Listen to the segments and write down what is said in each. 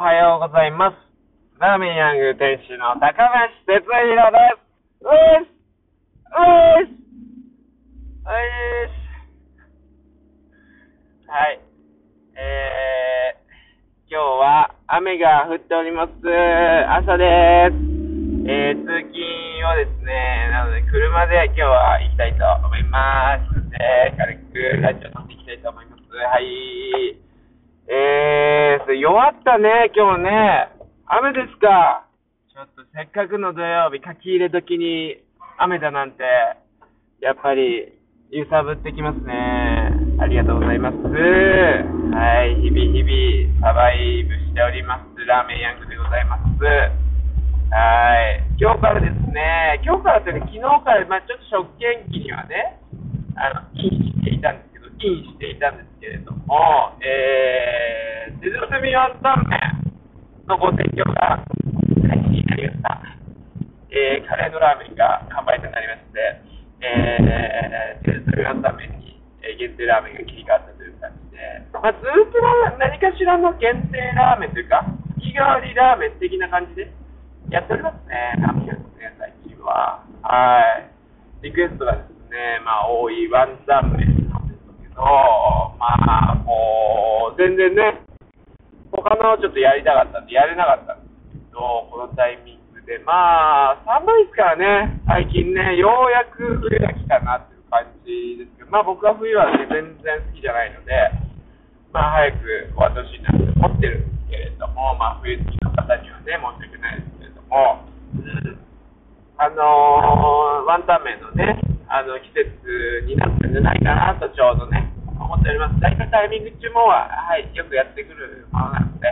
はようございます。ラーメンヤング店主の高梨哲弘です。うーすうーすうーすはい。えー、今日は雨が降っております。朝です。えー、通勤をですね、なので車で今日は行きたいと思います。で、軽くラジオ撮っていきたいと思います。はい。えー、弱ったね、今日ね。雨ですか？ちょっとせっかくの土曜日、書き入れ時に雨だなんて、やっぱり揺さぶってきますね。ありがとうございます。はい、日々日々サバイブしております。ラーメンヤングでございます。はい。今日からですね、今日からというか昨日から、まあちょっと食券機にはね、あの、インしていたんですけど、インしていたんですけれども、えー、手包みワンタン麺のご提供が開始になりました。えー、カレーのラーメンが完売となりまして、えー、手包みワンタン麺に、えー限定ラーメンが切り替わったという感じで、まあ、ずっと何かしらの限定ラーメンというか、日替わりラーメン的な感じでやっておりますね、ラーメン屋ですね、最近は。はい。リクエストがですね、まあ、多いワンタン麺なんですけど、まあ、全然ね、他のちょっとやりたかったんで、やれなかった。んですけど、このタイミングで、まあ、寒いですからね、最近ね、ようやく冬が来たなっていう感じですけど、まあ僕は冬はね、全然好きじゃないので、まあ早く終わってほしいなって思ってるんですけれども、まあ冬好きの方にはね、申し訳ないですけれども、うんあのーワンタン麺のね、あの、季節になってんじゃないかなとちょうどね、思っております。大体タイミング中もは、はい、よくやってくるものなので、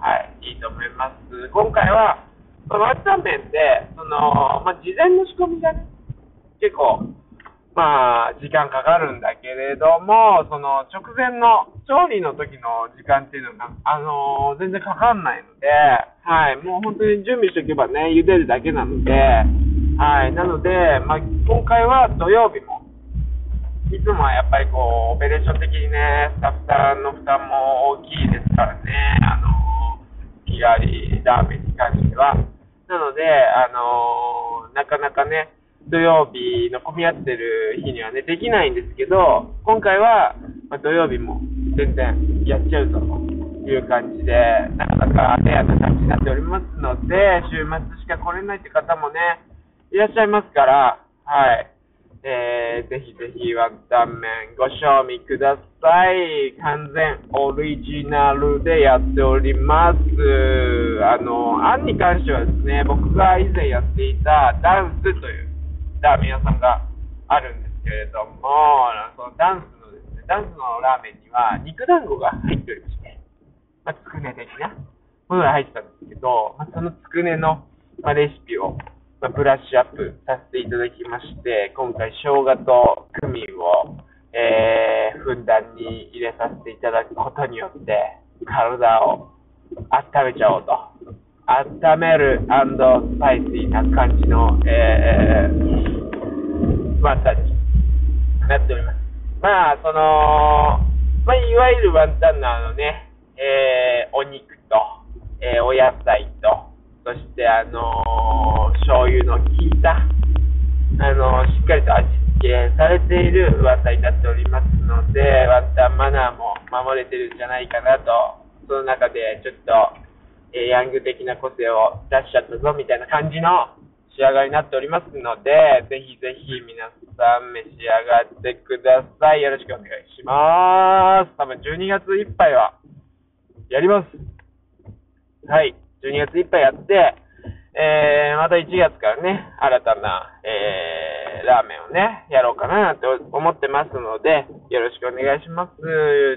はい、いいと思います。今回は、そのワンタン麺って、その、まあ、事前の仕込みがね、結構、まあ、時間かかるんだけれども、その直前の調理の時の時間っていうのが、あの全然かかんないので、はい、もう本当に準備しておけばね、茹でるだけなので、はい、なので、まあ、今回は土曜日も、いつもはやっぱりこう、オペレーション的にね、スタッフさんの負担も大きいですからね、あの日替わりラーメンに関しては。なので、あのなかなかね、土曜日の混み合ってる日にはね、できないんですけど、今回は、ま、土曜日も全然やっちゃうという感じで、なかなかレアな感じになっておりますので、週末しか来れないって方もね、いらっしゃいますから、はい。えー、ぜひぜひワンタン麺ご賞味ください。完全オリジナルでやっております。あの、あんに関してはですね、僕が以前やっていたダンスというラーメン屋さんがあるんですけれども、そのダンスのですね、ダンスのラーメンには肉団子が入っておりまして、まあ、つくね的なものが入ってたんですけど、まあ、そのつくねの、まあ、レシピを、まあ、ブラッシュアップさせていただきまして、今回生姜とクミンを、えー、ふんだんに入れさせていただくことによって、体を温めちゃおうと。温めるスパイシーな感じの、えー、ワンタンになっております。まあ、その、まあ、いわゆるワンタンのあのね、えー、お肉と、えー、お野菜と、そしてあの醤油の効いた、あのしっかりと味付けされているワタになっておりますので、ワンタンマナーも守れてるんじゃないかなと、その中でちょっと、えヤング的な個性を出しちゃったぞみたいな感じの仕上がりになっておりますので、ぜひぜひ皆さん召し上がってください。よろしくお願いします。多分12月いっぱいはやります。はい。12月いっぱいやって、えー、また1月からね、新たな、えー、ラーメンをね、やろうかなと思ってますので、よろしくお願いします。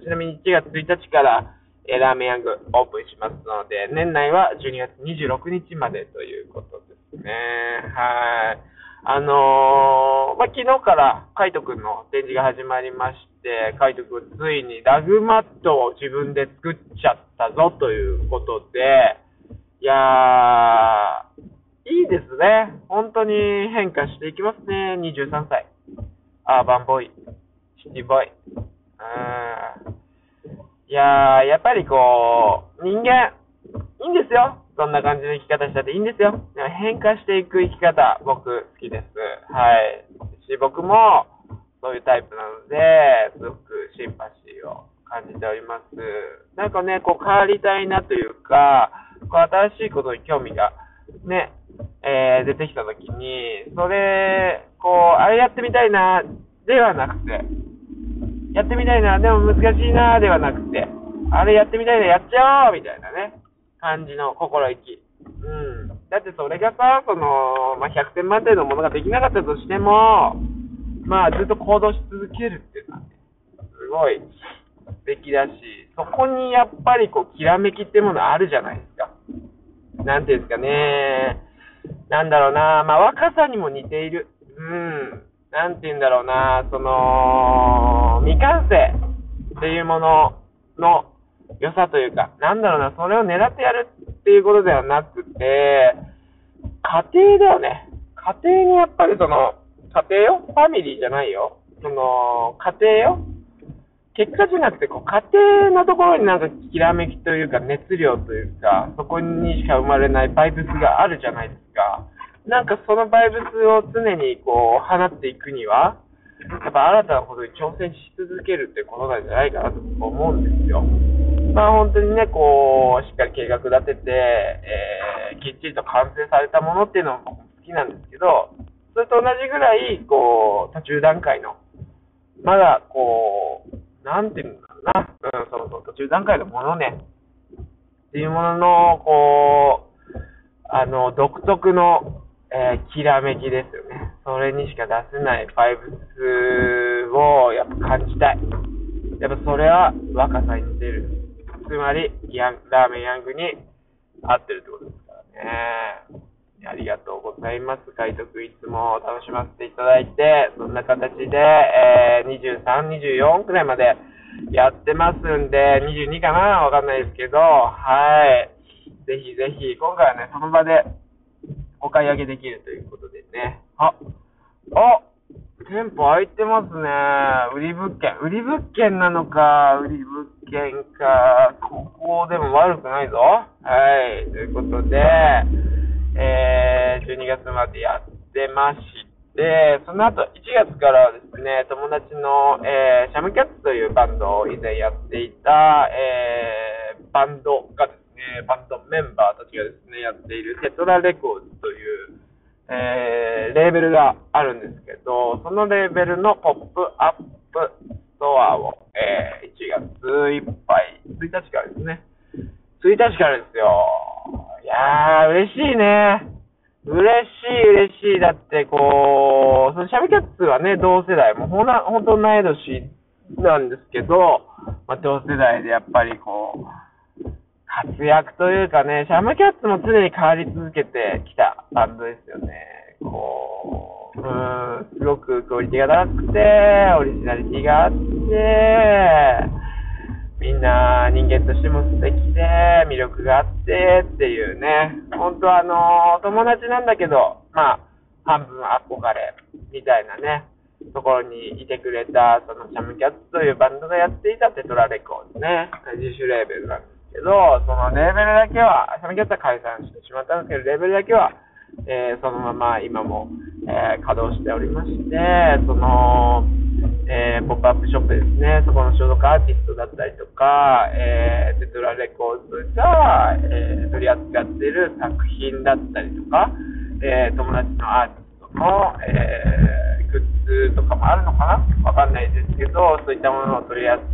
ちなみに1月1日から、えーラーメンヤングオープンしますので、年内は12月26日までということですね。はい。あのーまあ、昨日からカイトくんの展示が始まりまして、カイトくんついにラグマットを自分で作っちゃったぞということで、いやー、いいですね。本当に変化していきますね。23歳。アーバンボーイ。シティボーイ。うーん。いやー、やっぱりこう、人間、いいんですよ。そんな感じの生き方したっていいんですよ。でも変化していく生き方、僕好きです。はい。し、僕もそういうタイプなので、すごくシンパシーを感じております。なんかね、こう変わりたいなというか、こう新しいことに興味がね、えー、出てきたときに、それ、こう、あれやってみたいな、ではなくて、やってみたいな、でも難しいな、ではなくて、あれやってみたいな、やっちゃおうみたいなね、感じの心意気。うん。だってそれがさ、その、まあ、100点満点のものができなかったとしても、まあ、ずっと行動し続けるっていうのはね、すごい素敵だし、そこにやっぱりこう、きらめきってものあるじゃないですか。なんていうんですかね。なんだろうな、まあ、若さにも似ている。うん。なんて言うんだろうな、その、未完成っていうものの良さというか、なんだろうな、それを狙ってやるっていうことではなくて、家庭だよね。家庭にやっぱりその、家庭よファミリーじゃないよ。その、家庭よ結果じゃなくて、こう、家庭のところになんかきらめきというか、熱量というか、そこにしか生まれないバイブスがあるじゃないですか。なんかそのバイブスを常にこう、放っていくには、やっぱ新たなことに挑戦し続けるってことなんじゃないかなと思うんですよ。まあ本当にね、こう、しっかり計画立てて、えー、きっちりと完成されたものっていうのも僕好きなんですけど、それと同じぐらい、こう、途中段階の、まだこう、なんていうんだろうな、うん、そうそう、途中段階のものね、っていうものの、こう、あの、独特の、えー、きらめきですよね。それにしか出せないバイブスをやっぱ感じたい。やっぱそれは若さに似てる。つまり、ヤンラーメンヤングに合ってるってことですからね。ありがとうございます。海徳いつも楽しませていただいて、そんな形で、えー、23、24くらいまでやってますんで、22かなわかんないですけど、はい。ぜひぜひ、今回はね、その場でお買い上げできるということでね。あ、あ、店舗空いてますね。売り物件。売り物件なのか、売り物件か、ここでも悪くないぞ。でやってまして、その後1月からはですね、友達の、えー、シャムキャッツというバンドを以前やっていた、えー、バンドがですね、バンドメンバーたちがですね、やっているテトラレコーズという、えー、レーベルがあるんですけど、そのレーベルのポップアップストアを、えー、1月いっぱい、1日からですね、1日からですよ。いやー、嬉しいね。嬉しい、嬉しい。だって、こう、そのシャミキャッツはね、同世代、もうほな、本当同い年なんですけど、まあ、同世代でやっぱりこう、活躍というかね、シャムキャッツも常に変わり続けてきたバンドですよね。こう、うん、すごくクオリティが高くて、オリジナリティがあって、みんな人間としても素敵で、魅力があってっていうね、本当はあの、友達なんだけど、まあ、半分憧れみたいなね、ところにいてくれた、そのシャムキャッツというバンドがやっていたテトラレコードね、自主レーベルなんですけど、そのレーベルだけは、シャムキャッツは解散してしまったんですけど、レーベルだけは、えー、そのまま今も、えー、稼働しておりまして、その、えー、ポップアップショップですね、そこの所属アーティストだったりとか、えー、テトラレコーズが、えー、取り扱っている作品だったりとか、え、友達のアーティストの、えー、グッズとかもあるのかな？わかんないですけど、そういったものを取り扱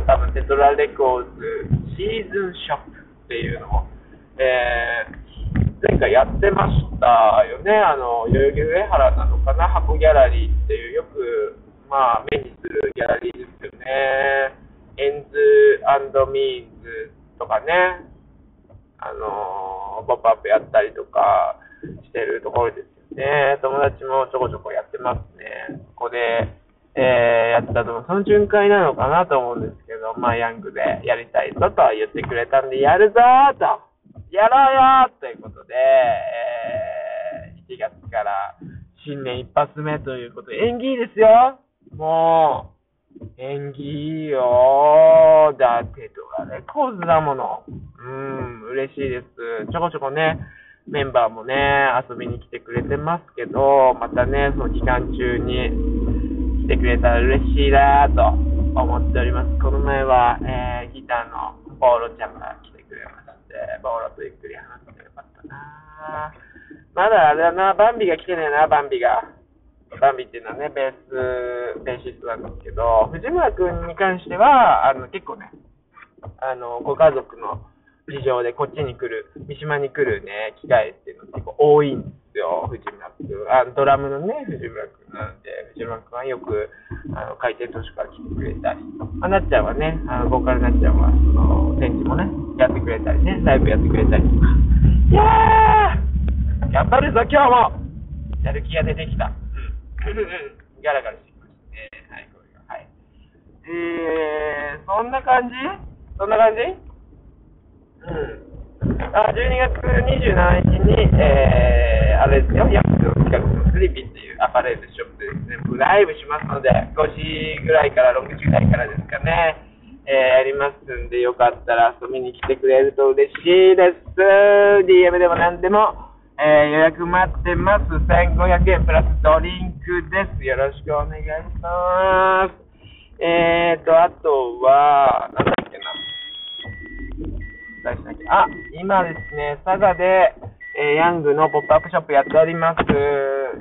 う、多分テトラレコーズシーズンショップっていうのを、えー、前回やってましたよね。あの、代々木上原なのかな？ hako gallery、まあ、目にするギャラリーですよね。エンズミーンズとかね、あのポップアップやったりとかしてるところですよね。友達もちょこちょこやってますね。ここで、えー、やったと、その巡回なのかなと思うんですけど、まあ、ヤングでやりたいぞと言ってくれたんで、やるぞとやろうよということで、えー、1月から新年一発目ということで、縁起いいですよもう、縁起いいよだってとかね、コーズだもの。うん、嬉しいです。ちょこちょこね、メンバーもね、遊びに来てくれてますけど、またね、その期間中に来てくれたら嬉しいなと思っております。この前は、えー、ギターのボーロちゃんが来てくれまして、ボーロとゆっくり話してよかったなまだあれだな、バンビが来てねえな、バンビが。バンビっていうのはね、ベース、ベーシストなんですけど、藤村君に関しては、あの、結構ね、あの、ご家族の事情でこっちに来る、三島に来るね、機会っていうの結構多いんですよ、藤村君。あドラムのね、藤村君なんで、藤村君はよく、あの、海底都市から来てくれたり、あなっちゃんはね、あの、ボーカルなっちゃんは、その、展示もね、やってくれたりね、ライブやってくれたりとか。いやー頑張るぞ、今日もやる気が出てきた。ガラガラしてきましたね。はい、これが。はい。えー、そんな感じ？そんな感じ？うん。あ、12月27日に、えー、あれですよ、ヤックの近くのスリピっていうアパレルショップですね、ライブしますので、5時ぐらいから6時ぐらいからですかね、えー、やりますんで、よかったら遊びに来てくれると嬉しいです。DM でも何でも、えー、予約待ってます。1500円プラスドリンクです。よろしくお願いします。えーと、あとは、なんだっけな。伝えしな。あ、今ですね、佐賀で、えー、ヤングのポップアップショップやっております。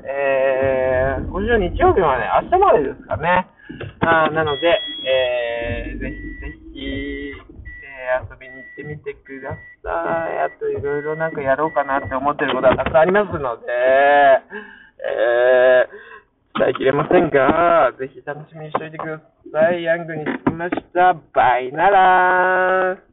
えー、今週日曜日はね、明日までですかね。あなので、えー、ぜひぜひ、えー、遊びにってみてください。あといろいろなんかやろうかなって思ってることはたくさんありますので、えー、伝えきれませんが、ぜひ楽しみにしておいてください。ヤングに着きました。バイなら